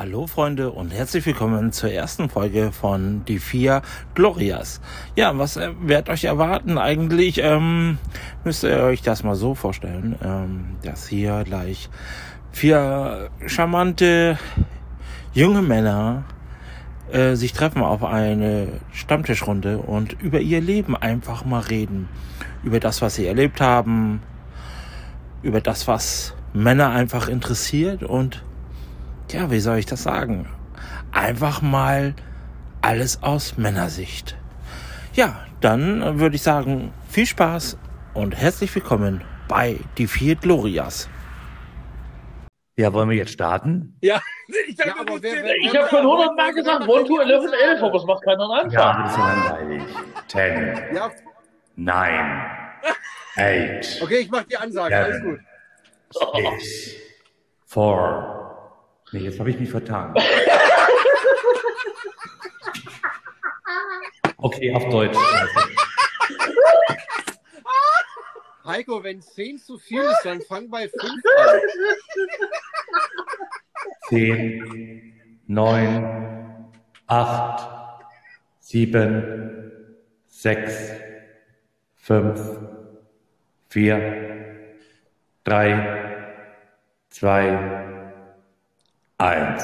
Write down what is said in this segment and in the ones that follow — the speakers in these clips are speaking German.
Hallo Freunde und herzlich willkommen zur ersten Folge von Die Vier Glorias. Ja, was äh, wird euch erwarten? Eigentlich ähm, müsst ihr euch das mal so vorstellen, ähm, dass hier gleich vier charmante junge Männer äh, sich treffen auf eine Stammtischrunde und über ihr Leben einfach mal reden. Über das, was sie erlebt haben, über das, was Männer einfach interessiert und ja, wie soll ich das sagen? Einfach mal alles aus Männersicht. Ja, dann würde ich sagen, viel Spaß und herzlich willkommen bei Die Vier Glorias. Ja, wollen wir jetzt starten? Ja, ich ja, ich habe schon 100 Mal gesagt, 1 to 11, 11, aber es macht keiner einen Anfang. Ja, das ist ja langweilig. 10, ja. 9, 8. Okay, ich mach die Ansage, seven, alles gut. 6, 4, Nee, jetzt habe ich mich vertan. Okay, auf Deutsch. Heiko, wenn 10 zu viel ist, dann fang bei 5 an. 10, 9, 8, 7, 6, 5, 4, 3, 2, eins.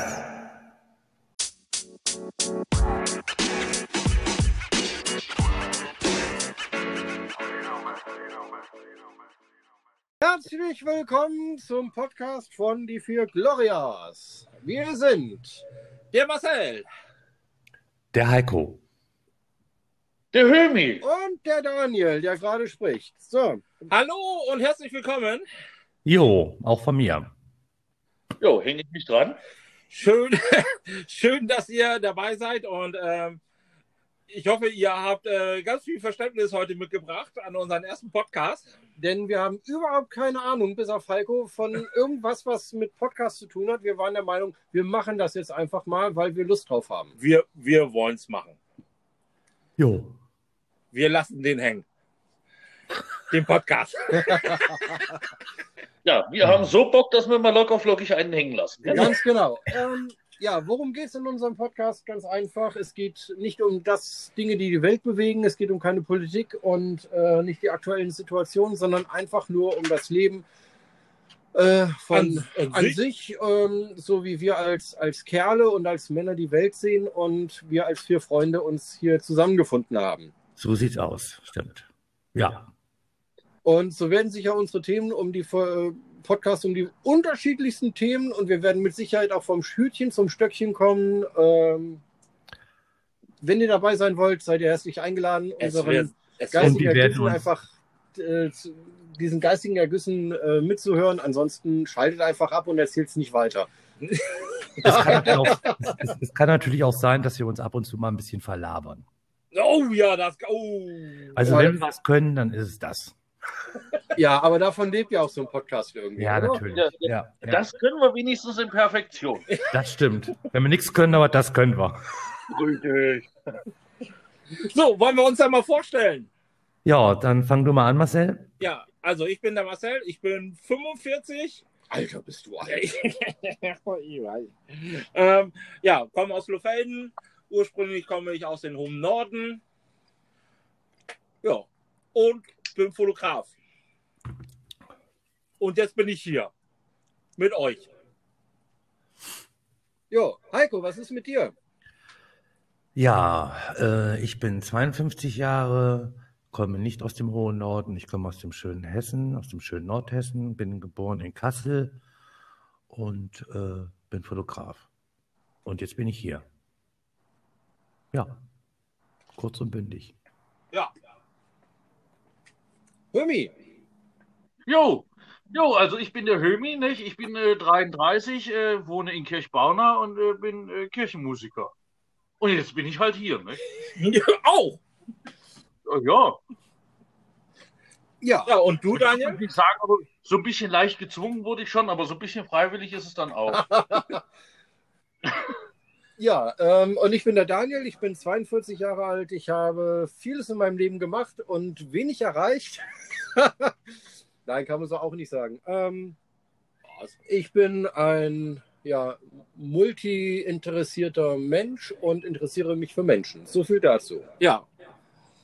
Herzlich willkommen zum Podcast von Die Vier Glorias. Wir sind der Marcel, der Heiko, der Hömi und der Daniel, der gerade spricht. So. Hallo und herzlich willkommen. Jo, auch von mir. Jo, hänge ich mich dran. Schön, schön, dass ihr dabei seid und ähm, ich hoffe, ihr habt äh, ganz viel Verständnis heute mitgebracht an unseren ersten Podcast. Denn wir haben überhaupt keine Ahnung, bis auf Falco, von irgendwas, was mit Podcast zu tun hat. Wir waren der Meinung, wir machen das jetzt einfach mal, weil wir Lust drauf haben. Wir, wir wollen es machen. Jo. Wir lassen den hängen. Den Podcast. Ja, wir haben so Bock, dass wir mal locker flockig einen hängen lassen. Genau. Ganz genau. Ähm, ja, worum geht es in unserem Podcast? Ganz einfach. Es geht nicht um das Dinge, die die Welt bewegen. Es geht um keine Politik und äh, nicht die aktuellen Situationen, sondern einfach nur um das Leben äh, von an, an, an sich, sich ähm, so wie wir als, als Kerle und als Männer die Welt sehen und wir als vier Freunde uns hier zusammengefunden haben. So sieht's aus, stimmt. Ja. Und so werden sich ja unsere Themen um die äh, Podcasts um die unterschiedlichsten Themen und wir werden mit Sicherheit auch vom Hütchen zum Stöckchen kommen. Ähm, wenn ihr dabei sein wollt, seid ihr herzlich eingeladen, es unseren wird, geistigen Ergüssen einfach äh, diesen geistigen Ergüssen äh, mitzuhören. Ansonsten schaltet einfach ab und erzählt es nicht weiter. Es kann, auch, es, es kann, natürlich auch sein, dass wir uns ab und zu mal ein bisschen verlabern. Oh ja, das. Oh. Also, wenn wir was können, dann ist es das. Ja, aber davon lebt ja auch so ein Podcast irgendwie. Ja, oder? natürlich. Ja, ja, das ja. können wir wenigstens in Perfektion. Das stimmt. Wenn wir nichts können, aber das können wir. Richtig. So, wollen wir uns da mal vorstellen? Ja, dann fang du mal an, Marcel. Ja, also ich bin der Marcel, ich bin 45. Alter, bist du alt. ähm, ja, komme aus Lofelden. Ursprünglich komme ich aus dem hohen Norden. Ja, und bin Fotograf. Und jetzt bin ich hier mit euch. Jo, Heiko, was ist mit dir? Ja, äh, ich bin 52 Jahre, komme nicht aus dem hohen Norden, ich komme aus dem schönen Hessen, aus dem schönen Nordhessen, bin geboren in Kassel und äh, bin Fotograf. Und jetzt bin ich hier. Ja, kurz und bündig. Ja, Hömi. Jo, jo, also ich bin der Hömi, nicht? Ich bin äh, 33, äh, wohne in Kirchbauna und äh, bin äh, Kirchenmusiker. Und jetzt bin ich halt hier, nicht? Ja, auch. Ja. Ja. Ja, und du, Daniel? Ich sagen, aber so ein bisschen leicht gezwungen wurde ich schon, aber so ein bisschen freiwillig ist es dann auch. Ja, ähm, und ich bin der Daniel, ich bin 42 Jahre alt, ich habe vieles in meinem Leben gemacht und wenig erreicht. Nein, kann man so auch nicht sagen. Ähm, ich bin ein ja, multi-interessierter Mensch und interessiere mich für Menschen. So viel dazu. Ja.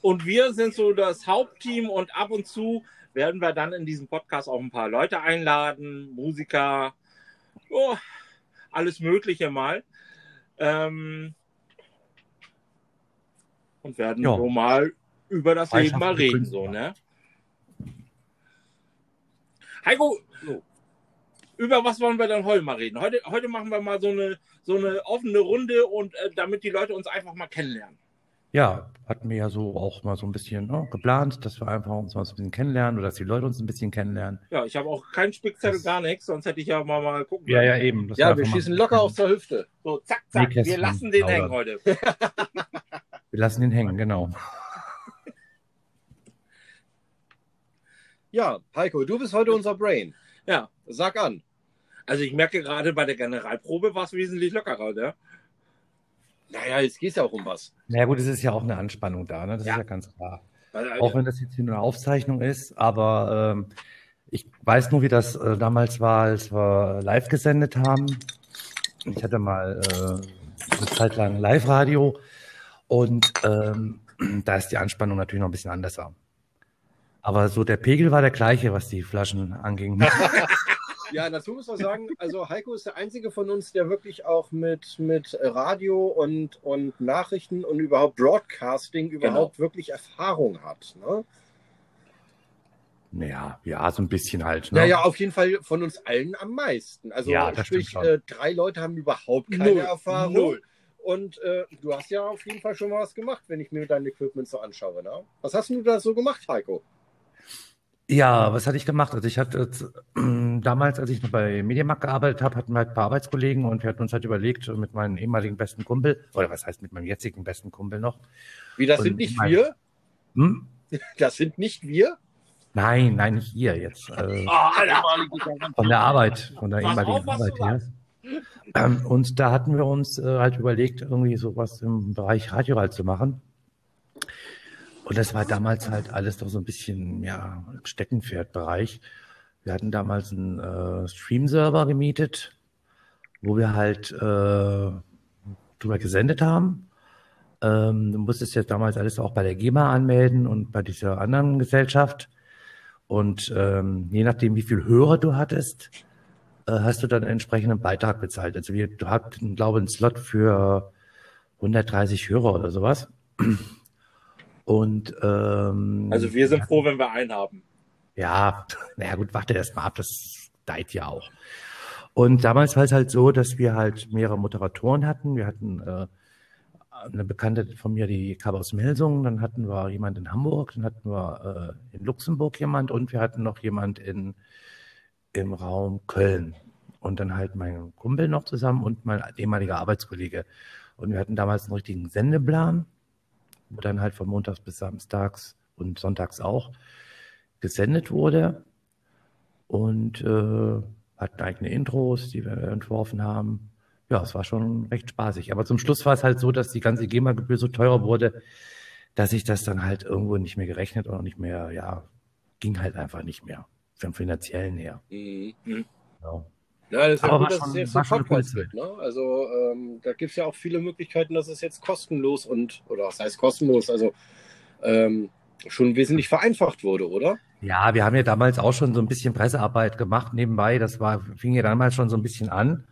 Und wir sind so das Hauptteam und ab und zu werden wir dann in diesem Podcast auch ein paar Leute einladen, Musiker, oh, alles Mögliche mal. Ähm, und werden Ja. so mal über das Leben mal reden, so, ne? Heiko, über was wollen wir dann heute mal reden? Heute, heute machen wir mal so eine, so eine offene Runde und äh, damit die Leute uns einfach mal kennenlernen. Ja, hatten wir ja so auch mal so ein bisschen ne, geplant, dass wir einfach uns mal so ein bisschen kennenlernen oder dass die Leute uns ein bisschen kennenlernen. Ja, ich habe auch keinen Spickzettel, Das- gar nichts, sonst hätte ich ja mal, mal gucken Ja, können. ja, eben. dass Ja, wir schießen locker aus der Hüfte. So, zack, zack, wir lassen den hängen heute. Wir lassen ihn hängen, genau. Ja, Heiko, du bist heute unser Brain. Ja, Sag an. also ich merke gerade bei der Generalprobe war es wesentlich lockerer, ne? Naja, jetzt geht es ja auch um was. Na ja, gut, es ist ja auch eine Anspannung da, ne? Das Ja. ist ja ganz klar. Auch wenn das jetzt hier nur eine Aufzeichnung ist, aber ähm, ich weiß nur, wie das äh, damals war, als wir live gesendet haben. Ich hatte mal äh, eine Zeit lang Live-Radio und ähm, da ist die Anspannung natürlich noch ein bisschen anders. Aber so der Pegel war der gleiche, was die Flaschen anging. Ja, dazu muss man sagen, also Heiko ist der einzige von uns, der wirklich auch mit, mit Radio und, und Nachrichten und überhaupt Broadcasting überhaupt wirklich Erfahrung hat. Ne? naja, ja, so ein bisschen halt. Ne? Naja, auf jeden Fall von uns allen am meisten. Also Ja, sprich, äh, drei Leute haben überhaupt keine Null. Erfahrung. Null. Und äh, du hast ja auf jeden Fall schon mal was gemacht, wenn ich mir dein Equipment so anschaue. Ne? Was hast du da so gemacht, Heiko? Ja, was hatte ich gemacht? Also ich hatte äh, damals, als ich noch bei Mediamarkt gearbeitet habe, hatten wir halt ein paar Arbeitskollegen und wir hatten uns halt überlegt, mit meinem ehemaligen besten Kumpel, oder was heißt mit meinem jetzigen besten Kumpel noch? Wie, das Und sind nicht mein- wir? Hm? Das sind nicht wir? Nein, nein, nicht ihr jetzt. Äh, Ah, von der Arbeit, von der ehemaligen auf, Arbeit her. Ähm, und da hatten wir uns äh, halt überlegt, irgendwie sowas im Bereich Radio halt zu machen. Und das war damals halt alles doch so ein bisschen, ja, Steckenpferdbereich. Wir hatten damals einen äh, Stream-Server gemietet, wo wir halt äh, drüber gesendet haben. Ähm, du musstest ja damals alles auch bei der GEMA anmelden und bei dieser anderen Gesellschaft. Und ähm, je nachdem, wie viel Hörer du hattest, äh, hast du dann einen entsprechenden Beitrag bezahlt. Also wir du hatten, glaube ich, einen Slot für 130 Hörer oder sowas. Und ähm, Also wir sind froh, wenn wir einen haben. ja, naja gut, warte erst mal ab, das deit ja auch. Und damals war es halt so, dass wir halt mehrere Moderatoren hatten. Wir hatten äh, eine Bekannte von mir, die kam aus Melsungen, dann hatten wir jemand in Hamburg, dann hatten wir äh, in Luxemburg jemand und wir hatten noch jemand in, im Raum Köln. Und dann halt mein Kumpel noch zusammen und mein ehemaliger Arbeitskollege. Und wir hatten damals einen richtigen Sendeplan, wo dann halt von montags bis samstags und sonntags auch gesendet wurde und äh, hatten eigene Intros, die wir entworfen haben. Ja, es war schon recht spaßig. Aber zum Schluss war es halt so, dass die ganze GEMA-Gebühr so teuer wurde, dass ich das dann halt irgendwo nicht mehr gerechnet oder nicht mehr, ja, ging halt einfach nicht mehr. Vom finanziellen her. Mhm. Ja. Ja, das ist ja gut, dass schon- es jetzt ein Podcast gibt. Ne? Also ähm, da gibt es ja auch viele Möglichkeiten, dass es jetzt kostenlos und, oder was heißt kostenlos, also ähm, schon wesentlich vereinfacht wurde, oder? Ja, wir haben ja damals auch schon so ein bisschen Pressearbeit gemacht nebenbei. Das war, fing ja damals schon so ein bisschen an.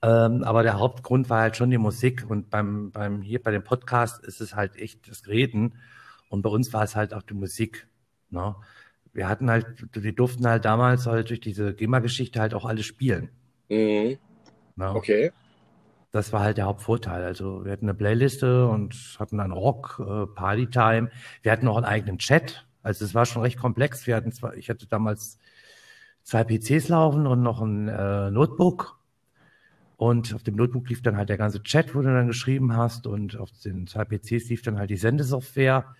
Ähm, aber der Hauptgrund war halt schon die Musik. Und beim, beim, hier bei dem Podcast ist es halt echt das Reden. Und bei uns war es halt auch die Musik. Ne? Wir hatten halt, wir durften halt damals halt durch diese GEMA-Geschichte halt auch alles spielen. Mhm. Ne? Okay. Das war halt der Hauptvorteil. Also wir hatten eine Playliste und hatten dann Rock, äh, Partytime. Wir hatten auch einen eigenen Chat. Also es war schon recht komplex. Wir hatten zwar, ich hatte damals zwei PCs laufen und noch ein äh, Notebook. Und auf dem Notebook lief dann halt der ganze Chat, wo du dann geschrieben hast. Und auf den zwei PCs lief dann halt die Sendesoftware,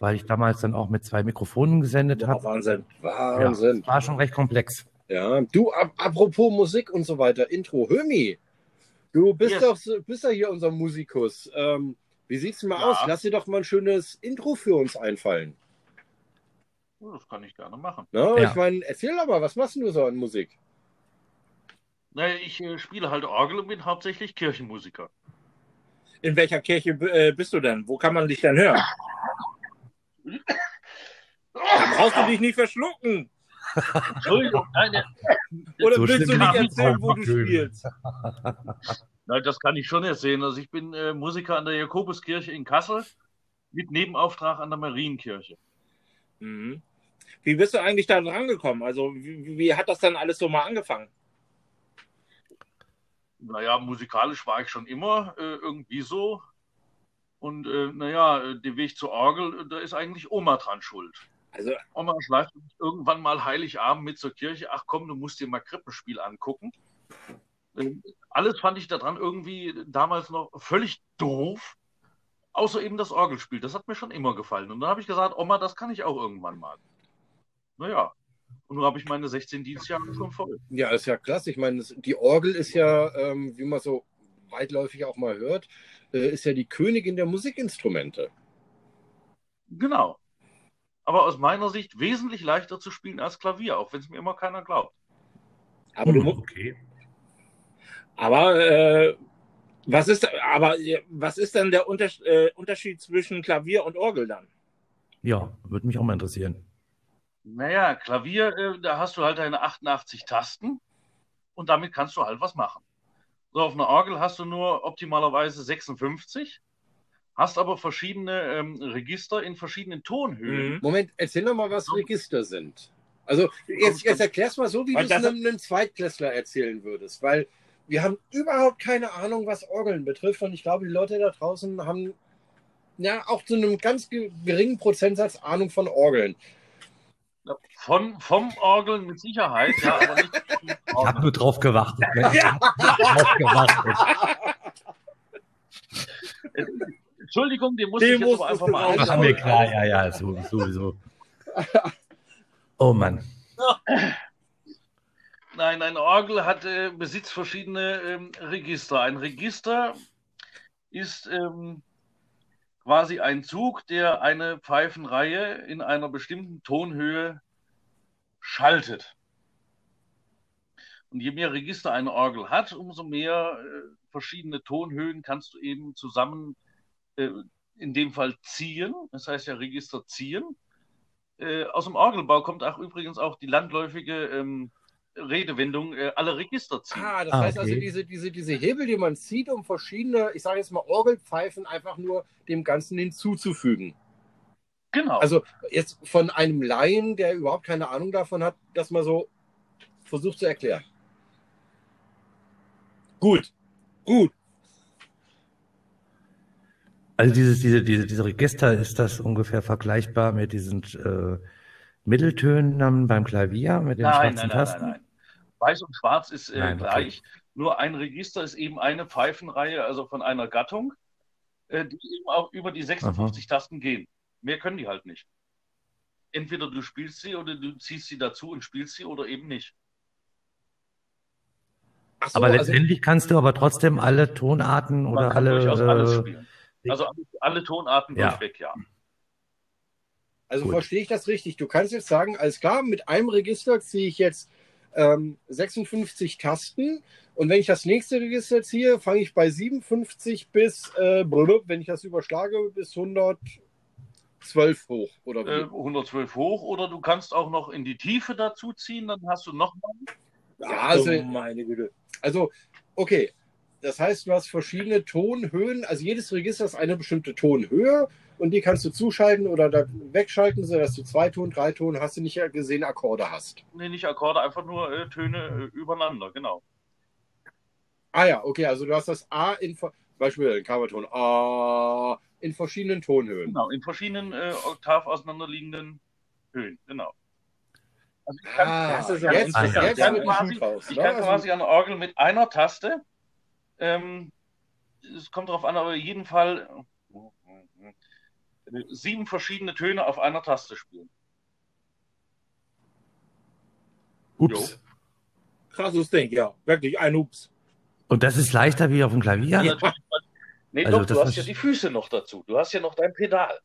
weil ich damals dann auch mit zwei Mikrofonen gesendet habe. Wahnsinn. Ja, Wahnsinn. war schon recht komplex. Ja, du, ap apropos Musik und so weiter, Intro, Hömi, du bist Ja. doch bist ja hier unser Musikus. Ähm, wie sieht's denn mal Ja. aus? Lass dir doch mal ein schönes Intro für uns einfallen. Oh, Das kann ich gerne machen. Ne? Ja. Ich meine, erzähl doch mal, was machst du so an Musik? Naja, ich äh, spiele halt Orgel und bin hauptsächlich Kirchenmusiker. In welcher Kirche äh, bist du denn? Wo kann man dich denn hören? Da brauchst du dich nicht verschlucken. Entschuldigung, nein, der, Oder So willst du nicht erzählen, wo du sein. spielst? nein, das kann ich schon erzählen. Also ich bin äh, Musiker an der Jakobuskirche in Kassel mit Nebenauftrag an der Marienkirche. Mhm. Wie bist du eigentlich da dran gekommen? Also, wie, wie hat das dann alles so mal angefangen? Naja, musikalisch war ich schon immer äh, irgendwie so. Und äh, naja, äh, der Weg zur Orgel, äh, da ist eigentlich Oma dran schuld. Also, Oma schleift irgendwann mal Heiligabend mit zur Kirche. Ach komm, du musst dir mal Krippenspiel angucken. Ähm, alles fand ich daran irgendwie damals noch völlig doof. Außer eben das Orgelspiel. Das hat mir schon immer gefallen. Und dann habe ich gesagt, Oma, das kann ich auch irgendwann mal. Naja. Und nun habe ich meine 16 Dienstjahre schon voll. Ja, ist ja klasse. Ich meine, das- die Orgel ist ja, ähm, wie man so weitläufig auch mal hört, äh, ist ja die Königin der Musikinstrumente. Genau. Aber aus meiner Sicht wesentlich leichter zu spielen als Klavier, auch wenn es mir immer keiner glaubt. aber du Hm, musst. okay. Aber äh, was ist, aber äh, was ist denn der äh, Unterschied zwischen Klavier und Orgel dann? Ja, würde mich auch mal interessieren. Naja, Klavier, äh, da hast du halt deine 88 Tasten und damit kannst du halt was machen. So, auf einer Orgel hast du nur optimalerweise 56, hast aber verschiedene ähm, Register in verschiedenen Tonhöhen. Mhm. Moment, erzähl doch mal, was Register sind. Also jetzt, jetzt erklär's mal so, wie du es einem, einem Zweitklässler erzählen würdest, weil wir haben überhaupt keine Ahnung, was Orgeln betrifft und ich glaube, die Leute da draußen haben ja auch zu einem ganz ge- geringen Prozentsatz Ahnung von Orgeln. Von, vom Orgeln mit Sicherheit, ja, aber nicht. Ich habe nur drauf gewartet. Ne? Hab drauf gewartet. Entschuldigung, den muss Den ich jetzt einfach mal einbauen. haben wir klar, ja, ja, so- sowieso. Oh Mann. Nein, ein Orgel hat, äh, besitzt verschiedene ähm, Register. Ein Register ist ähm, quasi ein Zug, der eine Pfeifenreihe in einer bestimmten Tonhöhe schaltet. Und je mehr Register eine Orgel hat, umso mehr äh, verschiedene Tonhöhen kannst du eben zusammen, äh, in dem Fall ziehen. Das heißt ja Register ziehen. Äh, aus dem Orgelbau kommt auch übrigens auch die landläufige ähm, Redewendung, äh, alle Register ziehen. Ah, das Ah, heißt also, okay. diese, diese, diese Hebel, die man zieht, um verschiedene, ich sage jetzt mal Orgelpfeifen einfach nur dem Ganzen hinzuzufügen. Genau. Also jetzt von einem Laien, der überhaupt keine Ahnung davon hat, das mal so versucht zu erklären. Gut, gut. Also dieses, diese, diese, diese Register, ist das ungefähr vergleichbar mit diesen äh, Mitteltönen beim Klavier, mit den nein, schwarzen nein, nein, nein, Tasten? nein. Weiß und Schwarz ist äh, Nein, okay. gleich. Nur ein Register ist eben eine Pfeifenreihe, also von einer Gattung, äh, die eben auch über die 56 Tasten gehen. Mehr können die halt nicht. Entweder du spielst sie oder du ziehst sie dazu und spielst sie oder eben nicht. So, Aber also, letztendlich kannst du aber trotzdem alle Tonarten oder durchaus alles alle. spielen. Also alle, alle Tonarten Ja. durchweg, ja. Also gut. verstehe ich das richtig? Du kannst jetzt sagen, alles klar, mit einem Register ziehe ich jetzt ähm, 56 Tasten und wenn ich das nächste Register ziehe, fange ich bei 57 bis, äh, wenn ich das überschlage, bis 112 hoch. Oder wie? Äh, 112 hoch oder du kannst auch noch in die Tiefe dazu ziehen, dann hast du noch mal ja, also, oh, meine Güte. Also, okay. Das heißt, du hast verschiedene Tonhöhen. Also jedes Register ist eine bestimmte Tonhöhe und die kannst du zuschalten oder da wegschalten, sodass du zwei Ton, drei Ton, hast du nicht gesehen, Akkorde hast. nee, nicht Akkorde, einfach nur äh, Töne äh, übereinander, genau. Ah ja, okay, also du hast das A in zum Beispiel den Coverton A in verschiedenen Tonhöhen. Genau, in verschiedenen äh, Oktav auseinanderliegenden Höhen, genau. Also ich kann, Ah, jetzt, interessant. jetzt Ja, wird die quasi- raus. ich ne? kann Also- quasi an der Orgel mit einer Taste, ähm, es kommt darauf an, aber in jedem Fall sieben verschiedene Töne auf einer Taste spielen. Ups. Krasses Ding, ja. Wirklich ein Ups. Und das ist leichter wie auf dem Klavier? Ja. Nee, Also doch, du hast ja die Füße noch dazu. Du hast ja noch dein Pedal.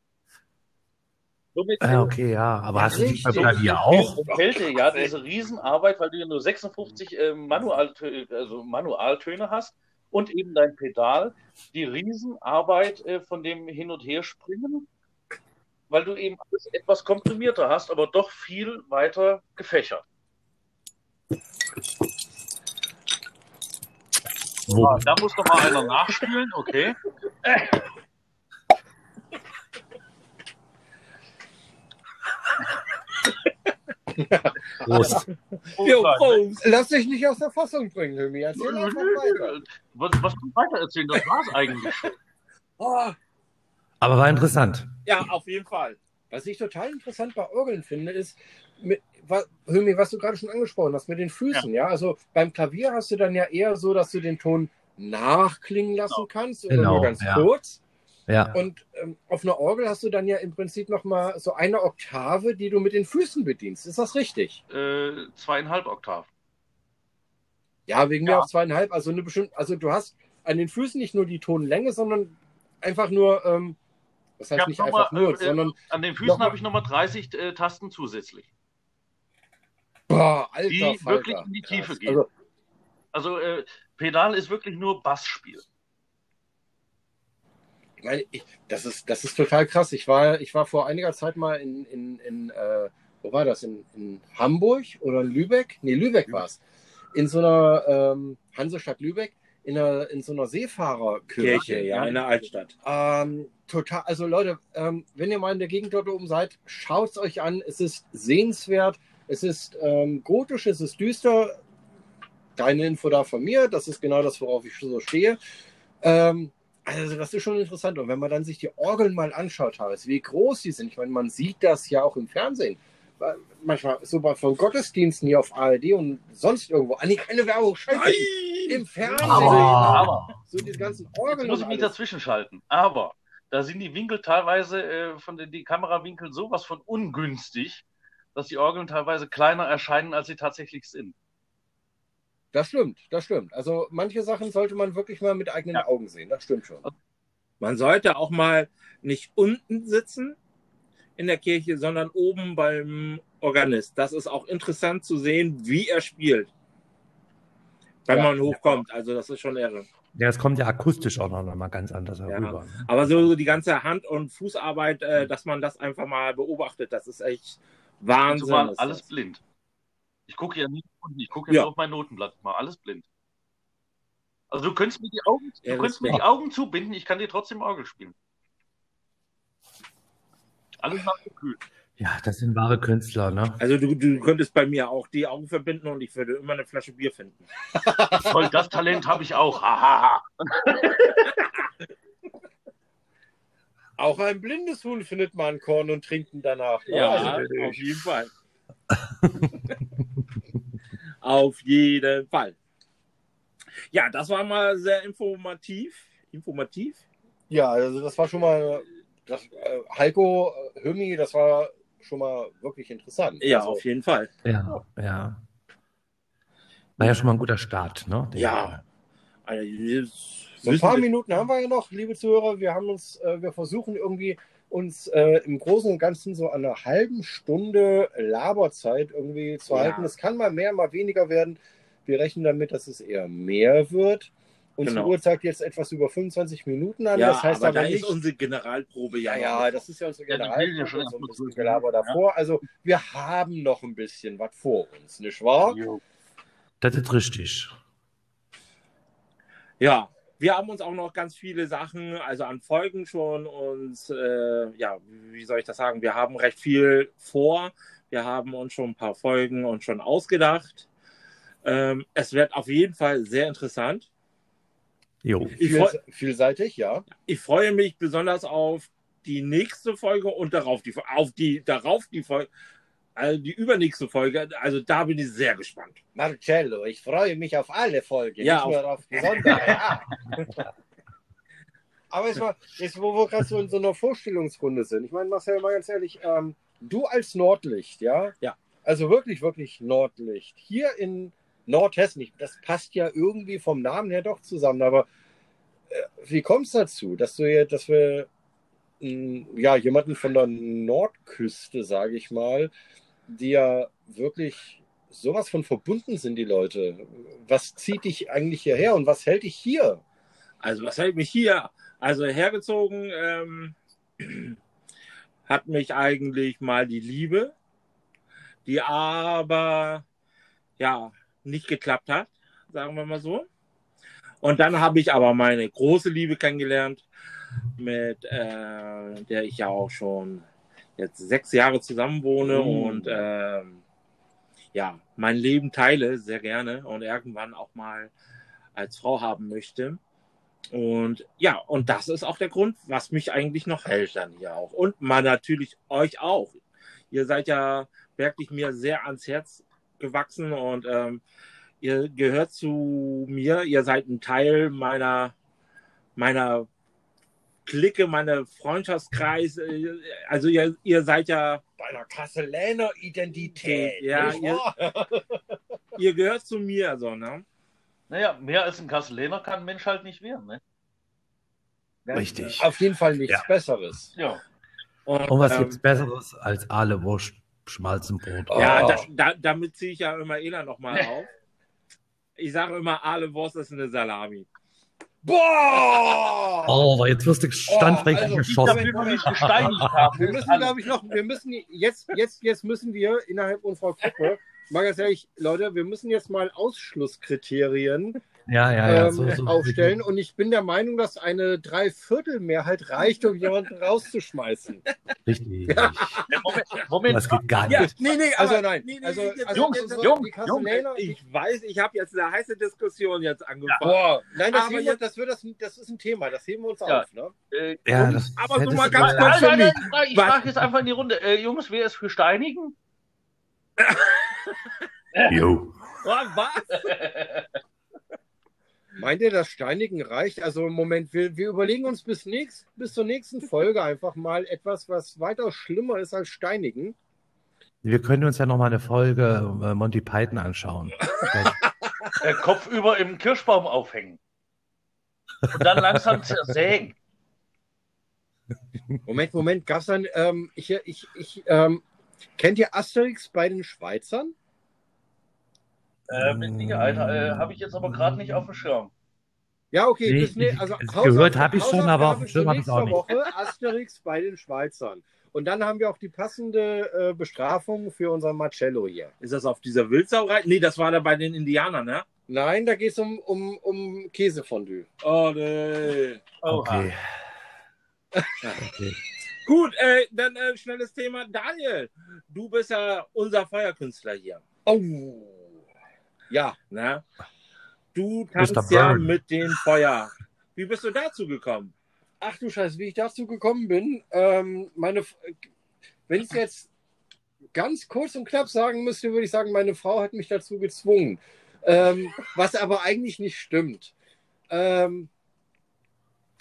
Ah, okay, ja. Aber Ja, hast du dich beim. Klavier auch? Fällt dir ja diese Riesenarbeit, weil du ja nur 56 äh, Manualtö also Manualtöne hast und eben dein Pedal, die Riesenarbeit äh, von dem Hin- und Herspringen, weil du eben alles etwas komprimierter hast, aber doch viel weiter gefächert. Wo? Da muss doch mal einer nachspielen, okay. Prost. Jo, Prost. Lass dich nicht aus der Fassung bringen, Hümi. Erzähl einfach weiter. Was, was du weiter erzählen, das war's eigentlich. Oh, Aber war interessant. Ja, auf jeden Fall. was ich total interessant bei Orgeln finde, ist, mit, wa, Hümi, was du gerade schon angesprochen hast, mit den Füßen. Ja. Also beim Klavier hast du dann ja eher so, dass du den Ton nachklingen lassen kannst oder Genau, nur ganz ja. kurz. Ja. Und ähm, auf einer Orgel hast du dann ja im Prinzip nochmal so eine Oktave, die du mit den Füßen bedienst. Ist das richtig? Äh, zweieinhalb Oktaven. Ja, wegen mir Ja. auf zweieinhalb. Also eine bestimmte, also du hast an den Füßen nicht nur die Tonlänge, sondern einfach nur, ähm, das heißt nicht einfach mal, nur, äh, sondern An den Füßen habe ich nochmal 30 äh, Tasten zusätzlich. boah, alter Die Falter. wirklich in die Tiefe Krass. gehen. Also, Also äh, Pedal ist wirklich nur Bassspiel. Weil ich, das ist, das ist total krass. Ich war, ich war vor einiger Zeit mal in, in, in äh, wo war das? In, in Hamburg oder in Lübeck? Nee, Lübeck war es. In so einer ähm, Hansestadt Lübeck, in, einer, in so einer Seefahrerkirche. Kirche, ja, in der Altstadt. Ähm, total, also Leute, ähm, wenn ihr mal in der Gegend dort oben seid, schaut es euch an. Es ist sehenswert. Es ist ähm, gotisch, es ist düster. Keine Info da von mir. Das ist genau das, worauf ich so stehe. Ähm, also das ist schon interessant. Und wenn man dann sich die Orgeln mal anschaut, Harris, wie groß die sind. Ich meine, man sieht das ja auch im Fernsehen. Weil Manchmal so bei von Gottesdiensten hier auf ARD und sonst irgendwo. Ah, nee, keine Werbung, scheiße. Im Fernsehen. Aber- Aber So die ganzen jetzt Orgeln muss ich mich dazwischen schalten. Aber da sind die Winkel teilweise äh, von den die Kamerawinkel sowas von ungünstig, dass die Orgeln teilweise kleiner erscheinen, als sie tatsächlich sind. Das stimmt, das stimmt. Also manche Sachen sollte man wirklich mal mit eigenen Ja. Augen sehen. Das stimmt schon. Man sollte auch mal nicht unten sitzen in der Kirche, sondern oben beim Organist. Das ist auch interessant zu sehen, wie er spielt. Wenn Ja. man hochkommt. Also das ist schon irre. Ja, es kommt ja akustisch auch noch mal ganz anders herüber. Aber so, so die ganze Hand- und Fußarbeit, äh, dass man das einfach mal beobachtet, das ist echt Wahnsinn. Ist alles das. blind. Ich gucke ja nicht unten, ich gucke ja, Ja. nur auf mein Notenblatt. Mal alles blind. Also du könntest mir die Augen, du Ja, könntest mir die Augen zubinden, ich kann dir trotzdem Orgel spielen. Alles nach Gefühl. Ja, das sind wahre Künstler, ne? Also du, du könntest bei mir auch die Augen verbinden und ich würde immer eine Flasche Bier finden. Toll, das Talent habe ich auch. Hahaha. Auch ein blindes Huhn findet man Korn und trinkt ihn danach. ne? Ja, Also, auf jeden Fall. auf jeden Fall. Ja, das war mal sehr informativ. Informativ? ja, also das war schon mal, das, äh, Heiko, äh, Hümi, das war schon mal wirklich interessant. Ja, also, auf jeden Fall. Ja, ja. War ja schon mal ein guter Start, ne? Ja. Also, So ein paar Minuten haben wir ja noch, liebe Zuhörer. Wir haben uns, äh, wir versuchen irgendwie uns äh, im Großen und Ganzen so an einer halben Stunde Laberzeit irgendwie zu Ja. halten. Es kann mal mehr, mal weniger werden. Wir rechnen damit, dass es eher mehr wird. Unsere Genau. Uhr zeigt jetzt etwas über 25 Minuten an. Ja, das heißt aber aber, da nicht. ist unsere Generalprobe ja, ja. ja, das ist ja unsere die bilden ja Generalprobe schon so Gelaber ja. davor. Also wir haben noch ein bisschen was vor uns, nicht wahr? Das ist richtig. Ja, wir haben uns auch noch ganz viele Sachen, also an Folgen schon uns, äh, ja, wie soll ich das sagen? Wir haben recht viel vor. Wir haben uns schon ein paar Folgen und schon ausgedacht. Ähm, es wird auf jeden Fall sehr interessant. Jo. Ich, Viel, freu, vielseitig, ja. ich freue mich besonders auf die nächste Folge und darauf die, auf die, darauf die Folge, also die übernächste Folge. Also da bin ich sehr gespannt. Marcello, ich freue mich auf alle Folgen, Ja, nicht nur auf. Aber jetzt, mal, jetzt wo wir gerade so in so einer Vorstellungsrunde sind, ich meine, Marcel, mal ganz ehrlich, ähm, du als Nordlicht, ja? Ja. Also wirklich, wirklich Nordlicht. Hier in Nordhessen, das passt ja irgendwie vom Namen her doch zusammen, aber äh, wie kommt es dazu, dass du hier, dass wir m, ja, jemanden von der Nordküste, sage ich mal, die ja wirklich sowas von verbunden sind, die Leute. Was zieht dich eigentlich hierher und was hält dich hier? Also was hält mich hier? Also hergezogen ähm, hat mich eigentlich mal die Liebe, die aber ja nicht geklappt hat, sagen wir mal so. Und dann habe ich aber meine große Liebe kennengelernt, mit äh, der ich ja auch schon jetzt sechs Jahre zusammen wohne Mhm. und ähm, ja, mein Leben teile sehr gerne und irgendwann auch mal als Frau haben möchte. Und ja, und das ist auch der Grund, was mich eigentlich noch hält dann hier auch. Und mal natürlich euch auch. Ihr seid ja wirklich mir sehr ans Herz gewachsen und ähm, ihr gehört zu mir. Ihr seid ein Teil meiner, meiner Clique, meiner Freundschaftskreis. Äh, Also ihr, ihr seid ja, Deiner Kasseläner Identität. Ja, wahr? ihr gehört zu mir, so, ne? Naja, mehr als ein Kasseläner kann ein Mensch halt nicht werden. Ne? Richtig. Auf jeden Fall nichts Ja. Besseres. Ja. Und, Und was ähm, gibt's Besseres als Aale Wurst, Schmalzenbrot? Ja, Oh. da, da, damit ziehe ich ja immer Ela nochmal auf. Ich sage immer, Aale Wurst ist eine Salami. Boah! Oh, jetzt wirst du standrechtlich also, geschossen. Wir nicht gesteinigt haben. Wir müssen, glaube ich, noch, wir müssen jetzt, jetzt, jetzt müssen wir innerhalb unserer Gruppe, mal ganz ehrlich, Leute, wir müssen jetzt mal Ausschlusskriterien Ja, ja, ja. ähm, so, so, aufstellen. Und ich bin der Meinung, dass eine Dreiviertelmehrheit reicht, um jemanden rauszuschmeißen. Richtig. Moment, Moment. Das geht gar nicht. Ja, nee, nee, Also nein, nee, nee, also, also Jungs, also, Jungs, Kasseläner, Ich weiß, ich habe jetzt eine heiße Diskussion jetzt angefangen. Boah, nein, das, Aber jetzt- das, wird das, das ist ein Thema, das heben wir uns Ja. auf. Ne? Äh, Ja, Jungs, das aber so mal ganz kurz- nein, nein, nein, mich. nein, ich frage jetzt einfach in die Runde. Äh, Jungs, wer ist für Steinigen? Jo. Was? Meint ihr, das Steinigen reicht? Also im Moment, wir, wir überlegen uns bis, nächst, bis zur nächsten Folge einfach mal etwas, was weitaus schlimmer ist als Steinigen. Wir können uns ja noch mal eine Folge äh, Monty Python anschauen. Kopf über im Kirschbaum aufhängen. Und dann langsam zersägen. Moment, Moment, gab's dann, ähm, ich, ich, ich, ähm, kennt ihr Asterix bei den Schweizern? Äh, mit Sicherheit äh, habe ich jetzt aber gerade nicht auf dem Schirm. Ja, okay. Nee, bis, nee, ich- also gehört hab ich schon, aber auf dem Schirm für hab ich's auch nächste Woche Asterix bei den Schweizern. Und dann haben wir auch die passende äh, Bestrafung für unser Marcello hier. Ist das auf dieser Wildsauerei? Nee, das war da bei den Indianern, ne? Nein, da geht es um, um, um Käsefondue. Oh, nee. Okay. okay. Gut, äh, dann äh, schnelles Thema. Daniel, du bist ja unser Feuerkünstler hier. Oh. Ja, Ne? Du tanzt ja mit dem Feuer. Wie bist du dazu gekommen? ach du Scheiße, wie ich dazu gekommen bin. Ähm, meine, F- wenn ich es jetzt ganz kurz und knapp sagen müsste, würde ich sagen, meine Frau hat mich dazu gezwungen. Ähm, was aber eigentlich nicht stimmt. Ähm,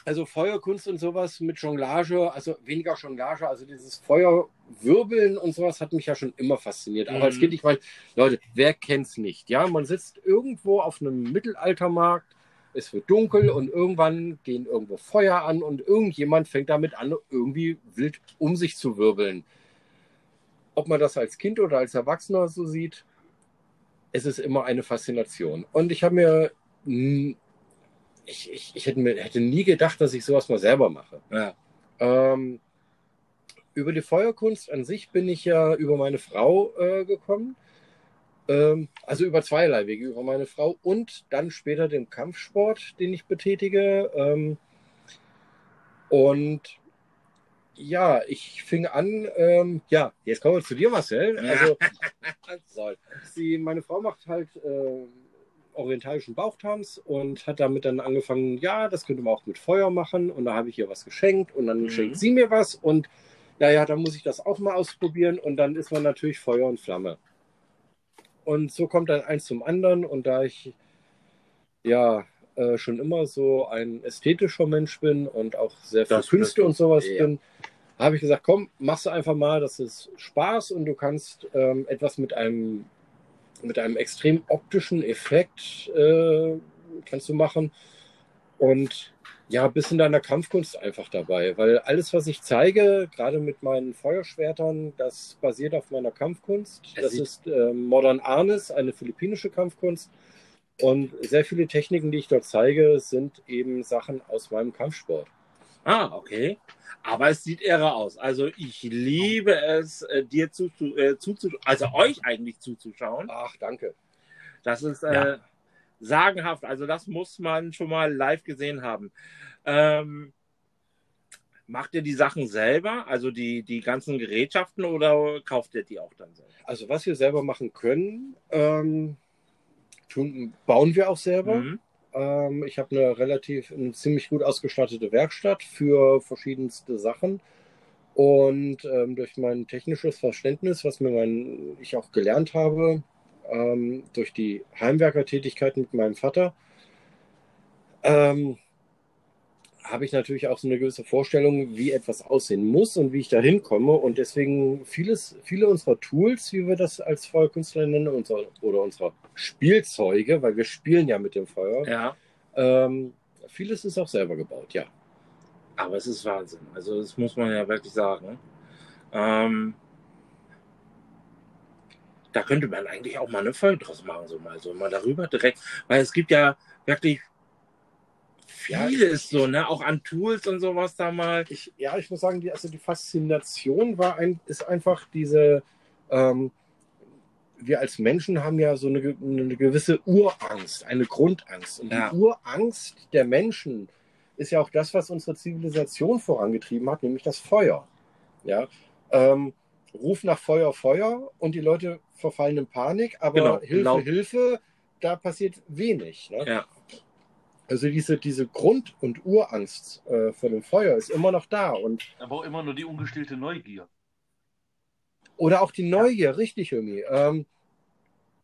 also Feuerkunst und sowas mit Jonglage, also weniger Jonglage, also dieses Feuerwirbeln und sowas hat mich ja schon immer fasziniert. Aber als Mhm. Kind, ich meine, Leute, wer kennt's nicht? Ja, man sitzt irgendwo auf einem Mittelaltermarkt, es wird dunkel und irgendwann gehen irgendwo Feuer an und irgendjemand fängt damit an, irgendwie wild um sich zu wirbeln. Ob man das als Kind oder als Erwachsener so sieht, es ist immer eine Faszination. Und ich habe mir, ich, ich, ich hätte, mir, hätte nie gedacht, dass ich sowas mal selber mache. Ja. Ähm, über die Feuerkunst an sich bin ich ja über meine Frau äh, gekommen. Ähm, also über zweierlei Wege, über meine Frau und dann später den Kampfsport, den ich betätige. Ähm, und ja, ich fing an, ähm, ja, jetzt kommen wir zu dir, Marcel. Also, so, sie, meine Frau macht halt äh, orientalischen Bauchtanz und hat damit dann angefangen, ja, das könnte man auch mit Feuer machen. Und da habe ich ihr was geschenkt und dann Mhm. schenkt sie mir was und naja, dann muss ich das auch mal ausprobieren und dann ist man natürlich Feuer und Flamme. Und so kommt dann eins zum anderen und da ich ja äh, schon immer so ein ästhetischer Mensch bin und auch sehr für Das Künste und sowas Ja. bin, habe ich gesagt, komm, machst du einfach mal, das ist Spaß und du kannst ähm, etwas mit einem mit einem extrem optischen Effekt äh, kannst du machen. Und ja, ein bisschen deiner Kampfkunst einfach dabei, weil alles, was ich zeige, gerade mit meinen Feuerschwertern, das basiert auf meiner Kampfkunst. Das ist äh, Modern Arnis, eine philippinische Kampfkunst. Und sehr viele Techniken, die ich dort zeige, sind eben Sachen aus meinem Kampfsport. Ah, okay. Aber es sieht irre aus. Also ich liebe es, äh, dir zuzu äh, zuzuschauen, also euch eigentlich zuzuschauen. Ach, danke. Das ist äh, Ja. sagenhaft. Also das muss man schon mal live gesehen haben. Ähm, macht ihr die Sachen selber, also die, die ganzen Gerätschaften oder kauft ihr die auch dann selber? Also was wir selber machen können, ähm, tun, bauen wir auch selber. Mhm. Ähm, ich habe eine relativ, eine ziemlich gut ausgestattete Werkstatt für verschiedenste Sachen. Und ähm, durch mein technisches Verständnis, was mir mein, ich auch gelernt habe, ähm, durch die Heimwerkertätigkeit mit meinem Vater, ähm, habe ich natürlich auch so eine gewisse Vorstellung, wie etwas aussehen muss und wie ich da hinkomme. Und deswegen vieles, viele unserer Tools, wie wir das als Feuerkünstler nennen, unser, oder unserer Spielzeuge, weil wir spielen ja mit dem Feuer, Ja, ähm, vieles ist auch selber gebaut, ja. aber es ist Wahnsinn. Also das muss man ja wirklich sagen. Ähm, da könnte man eigentlich auch mal eine Folge draus machen, so mal, so mal darüber direkt, weil es gibt ja wirklich vieles so, ne, auch an Tools und sowas da mal. Ich, ja, ich muss sagen, die, also die Faszination war ein, ist einfach diese, ähm, wir als Menschen haben ja so eine, eine gewisse Urangst, eine Grundangst. Und Ja. die Urangst der Menschen ist ja auch das, was unsere Zivilisation vorangetrieben hat, nämlich das Feuer. Ja, ähm, Ruf nach Feuer, Feuer und die Leute verfallen in Panik, aber Genau, Hilfe, genau. Hilfe, da passiert wenig. Ne? Ja. Also diese, diese Grund- und Urangst äh, vor dem Feuer ist immer noch da. Und Aber auch immer nur die ungestillte Neugier. Oder auch die Neugier, richtig, Ömi. Ähm,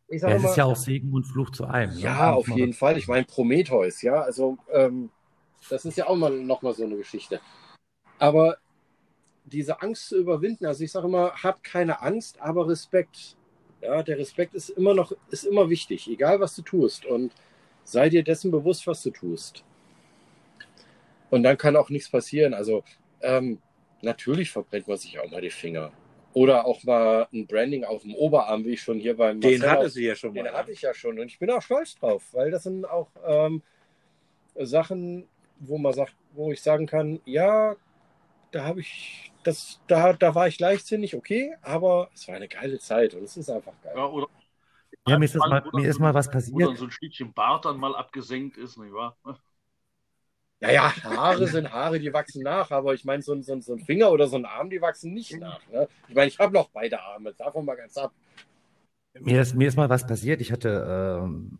ich Ja, es mal, ist ja auch Segen und Fluch zu einem. ne? ja, auf jeden Fall. Ich meine, Prometheus, ja, also ähm, das ist ja auch mal nochmal so eine Geschichte. Aber diese Angst zu überwinden, also ich sage immer, hab keine Angst, aber Respekt. Ja, der Respekt ist immer noch, ist immer wichtig, egal was du tust. Und sei dir dessen bewusst, was du tust. Und dann kann auch nichts passieren. Also ähm, natürlich verbrennt man sich auch mal die Finger. Oder auch mal ein Branding auf dem Oberarm, wie ich schon hier beim Den Marcel hatte sie ja schon mal. den hatte ich ja schon und ich bin auch stolz drauf, weil das sind auch ähm, Sachen, wo man sagt, wo ich sagen kann, ja, da habe ich, das, da, da war ich leichtsinnig, okay, aber es war eine geile Zeit und es ist einfach geil. Ja, oder Ja, mir ist, das mal, mir ist mal was Wo dann passiert. so ein Stückchen Bart dann mal abgesenkt ist, nicht wahr? Ja, ja, Haare sind Haare, die wachsen nach, aber ich meine, so, ein- so, so ein Finger oder so ein Arm, die wachsen nicht nach. Ne? Ich meine, ich habe noch beide Arme, davon mal ganz ab. Mir ist, mir ist mal was passiert. Ich hatte ähm,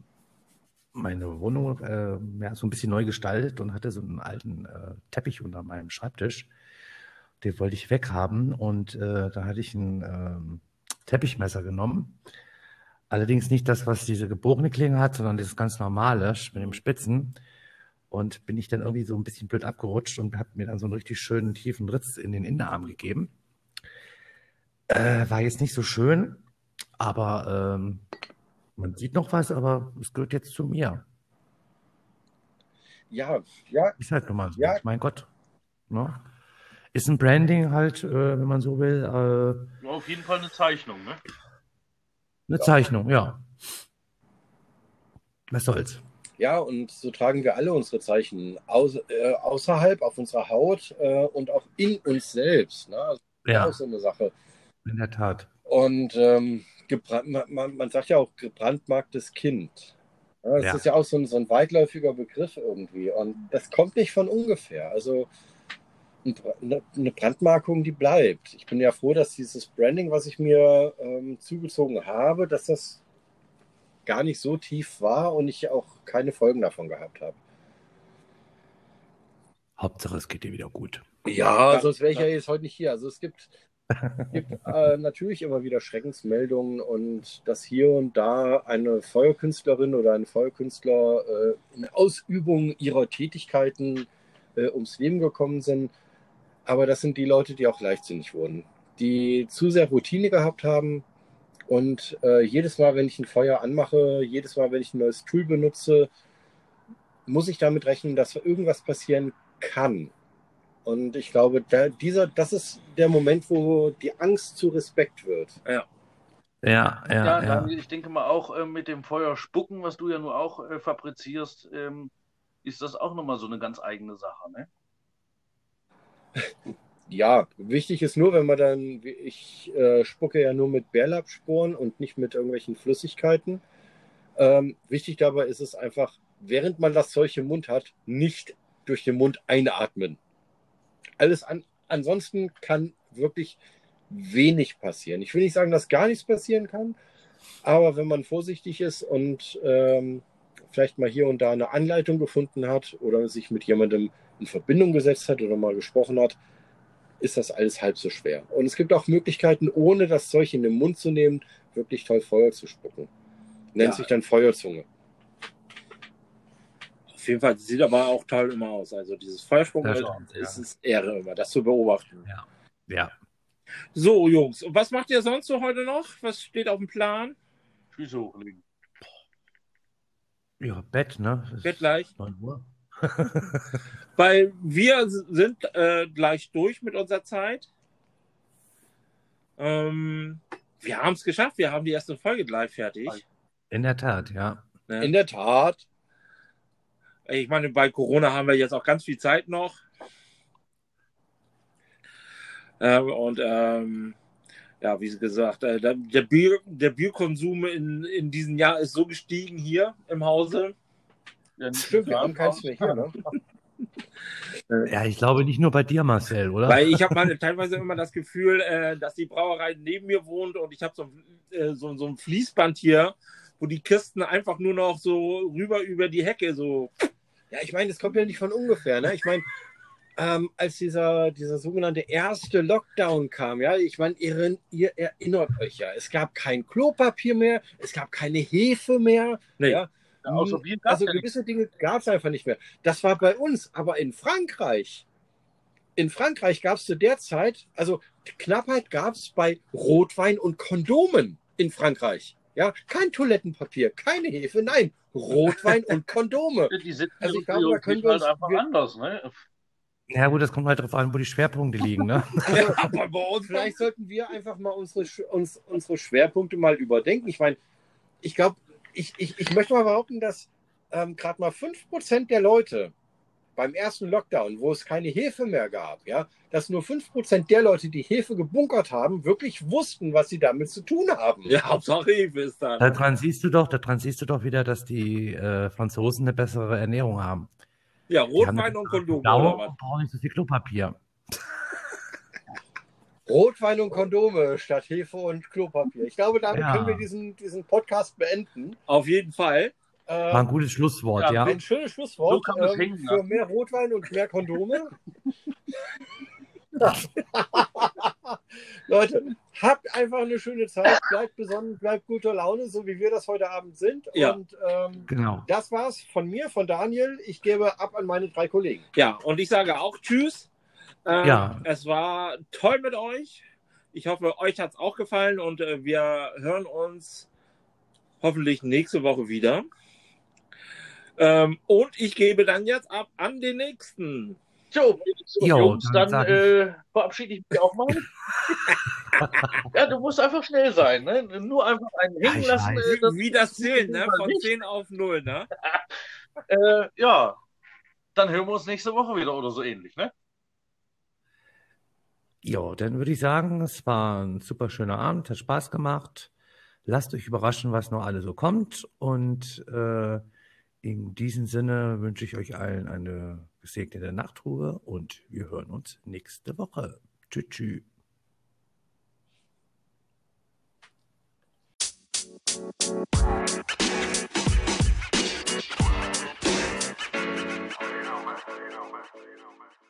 meine Wohnung äh, ja, so ein bisschen neu gestaltet und hatte so einen alten äh, Teppich unter meinem Schreibtisch. Den wollte ich weghaben und äh, da hatte ich ein ähm, Teppichmesser genommen. Allerdings nicht das, was diese gebogene Klinge hat, sondern das ganz normale mit dem Spitzen. Und bin ich dann irgendwie so ein bisschen blöd abgerutscht und habe mir dann so einen richtig schönen tiefen Ritz in den Innenarm gegeben. Äh, war jetzt nicht so schön, aber ähm, man sieht noch was, aber es gehört jetzt zu mir. Ja, ja, Ist halt nun mal so. Ja. Mein Gott. Ne? Ist ein Branding halt, äh, wenn man so will, äh, Ja, auf jeden Fall eine Zeichnung, ne? Eine Zeichnung, ja. Was soll's? Ja, und so tragen wir alle unsere Zeichen aus, äh, außerhalb, auf unserer Haut äh, und auch in uns selbst. Ne? Also das ist Ja, auch so eine Sache. in der Tat. Und ähm, gebrannt, man, man, sagt ja auch gebrandmarktes Kind. Ja, das Ja. ist ja auch so ein, so ein weitläufiger Begriff irgendwie. Und das kommt nicht von ungefähr. Also eine, eine Brandmarkung, die bleibt. Ich bin ja froh, dass dieses Branding, was ich mir ähm, zugezogen habe, dass das gar nicht so tief war und ich auch keine Folgen davon gehabt habe. Hauptsache, es geht dir wieder gut. Ja, sonst wäre ich ja jetzt heute nicht hier. Also es gibt, gibt äh, natürlich immer wieder Schreckensmeldungen und dass hier und da eine Feuerkünstlerin oder ein Feuerkünstler äh, in Ausübung ihrer Tätigkeiten äh, ums Leben gekommen sind. Aber das sind die Leute, die auch leichtsinnig wurden, die zu sehr Routine gehabt haben und äh, jedes Mal, wenn ich ein Feuer anmache, jedes Mal, wenn ich ein neues Tool benutze, muss ich damit rechnen, dass irgendwas passieren kann. Und ich glaube, da, dieser, das ist der Moment, wo die Angst zu Respekt wird. Ja. Ja, ja, Ja, ja. Daniel, ich denke mal auch äh, mit dem Feuer spucken, was du ja nur auch äh, fabrizierst, ähm, ist das auch nochmal so eine ganz eigene Sache, ne? Ja, wichtig ist nur, wenn man dann, ich äh, spucke ja nur mit Bärlapsporen und nicht mit irgendwelchen Flüssigkeiten. Ähm, wichtig dabei ist es einfach, während man das Zeug im Mund hat, nicht durch den Mund einatmen. Alles an, ansonsten kann wirklich wenig passieren. Ich will nicht sagen, dass gar nichts passieren kann, aber wenn man vorsichtig ist und ähm, vielleicht mal hier und da eine Anleitung gefunden hat oder sich mit jemandem in Verbindung gesetzt hat oder mal gesprochen hat, ist das alles halb so schwer. Und es gibt auch Möglichkeiten, ohne das Zeug in den Mund zu nehmen, wirklich toll Feuer zu spucken. Nennt Ja. sich dann Feuerzunge. Auf jeden Fall sieht aber auch toll immer aus. Also dieses Feuersprung Das ist stimmt, ja. es Ehre immer, das zu beobachten. Ja. So, Jungs, und was macht ihr sonst so heute noch? Was steht auf dem Plan? Füße hochlegen. Ja, Bett, ne? Ist Bett gleich. 9 Uhr. Weil wir sind äh, gleich durch mit unserer Zeit. Ähm, wir haben es geschafft. Wir haben die erste Folge gleich fertig. In der Tat, ja. Ne? In der Tat. Ich meine, bei Corona haben wir jetzt auch ganz viel Zeit noch. Ähm, und ähm, ja, wie gesagt, äh, der, der, Bier, der Bierkonsum in, in diesem Jahr ist so gestiegen hier im Hause. Stimmt, wir ja, haben keins mehr hier. Ne? Ja, ich glaube nicht nur bei dir, Marcel, oder? Weil ich habe teilweise immer das Gefühl, äh, dass die Brauerei neben mir wohnt und ich habe so, äh, so, so ein Fließband hier, wo die Kisten einfach nur noch so rüber über die Hecke so. Ja, ich meine, das kommt ja nicht von ungefähr. Ne? Ich meine, ähm, als dieser, dieser sogenannte erste Lockdown kam, ja, ich meine, ihr, ihr erinnert euch ja, es gab kein Klopapier mehr, es gab keine Hefe mehr. Nee. Ja, außer Bier also ja nicht. gewisse Dinge gab es einfach nicht mehr. Das war bei uns, aber in Frankreich, in Frankreich gab es zu der Zeit, also Knappheit gab es bei Rotwein und Kondomen in Frankreich. Ja, kein Toilettenpapier, keine Hefe, nein, Rotwein und Kondome. Die sind Also ich glaube, da können wir halt uns- einfach wir- anders, ne? Ja, gut, das kommt halt drauf an, wo die Schwerpunkte liegen, ne? Also, Aber bei uns vielleicht sollten wir einfach mal unsere, uns, unsere Schwerpunkte mal überdenken. Ich meine, ich glaube, ich, ich, ich möchte mal behaupten, dass ähm, gerade mal 5% der Leute beim ersten Lockdown, wo es keine Hefe mehr gab, ja, dass nur 5% der Leute, die Hefe gebunkert haben, wirklich wussten, was sie damit zu tun haben. Ja, Hauptsache Hefe ist da. Daran siehst du doch, daran siehst du doch wieder, dass die äh, Franzosen eine bessere Ernährung haben. Ja, Rotwein und Kondom Blau oder was? brauchen nicht so viel Klopapier. Rotwein und Kondome statt Hefe und Klopapier. Ich glaube, damit Ja. können wir diesen, diesen Podcast beenden. Auf jeden Fall. Ähm, War ein gutes Schlusswort, Ja, ja. Ein schönes Schlusswort So ähm, hängen für lassen. mehr Rotwein und mehr Kondome. Leute, habt einfach eine schöne Zeit, bleibt besonnen, bleibt guter Laune, so wie wir das heute Abend sind. Ja. Und ähm, Genau. das war's von mir, von Daniel. Ich gebe ab an meine drei Kollegen. Ja, und ich sage auch Tschüss. Ähm, Ja. Es war toll mit euch. Ich hoffe, euch hat es auch gefallen und äh, wir hören uns hoffentlich nächste Woche wieder. Ähm, und ich gebe dann jetzt ab an den nächsten. So, so Jo, Jungs, dann dann, äh, verabschiede ich mich auch mal. ja, du musst einfach schnell sein, ne? Nur einfach einen hängen lassen. Äh, das, Wie das zählen, ne? Von Nicht. 10 auf 0, ne? äh, ja, dann hören wir uns nächste Woche wieder oder so ähnlich, ne? Ja, dann würde ich sagen, es war ein super schöner Abend, hat Spaß gemacht. Lasst euch überraschen, was noch alle so kommt. Und äh, in diesem Sinne wünsche ich euch allen eine gesegnete Nachtruhe und wir hören uns nächste Woche. Tschüss. tschüss. you know, man.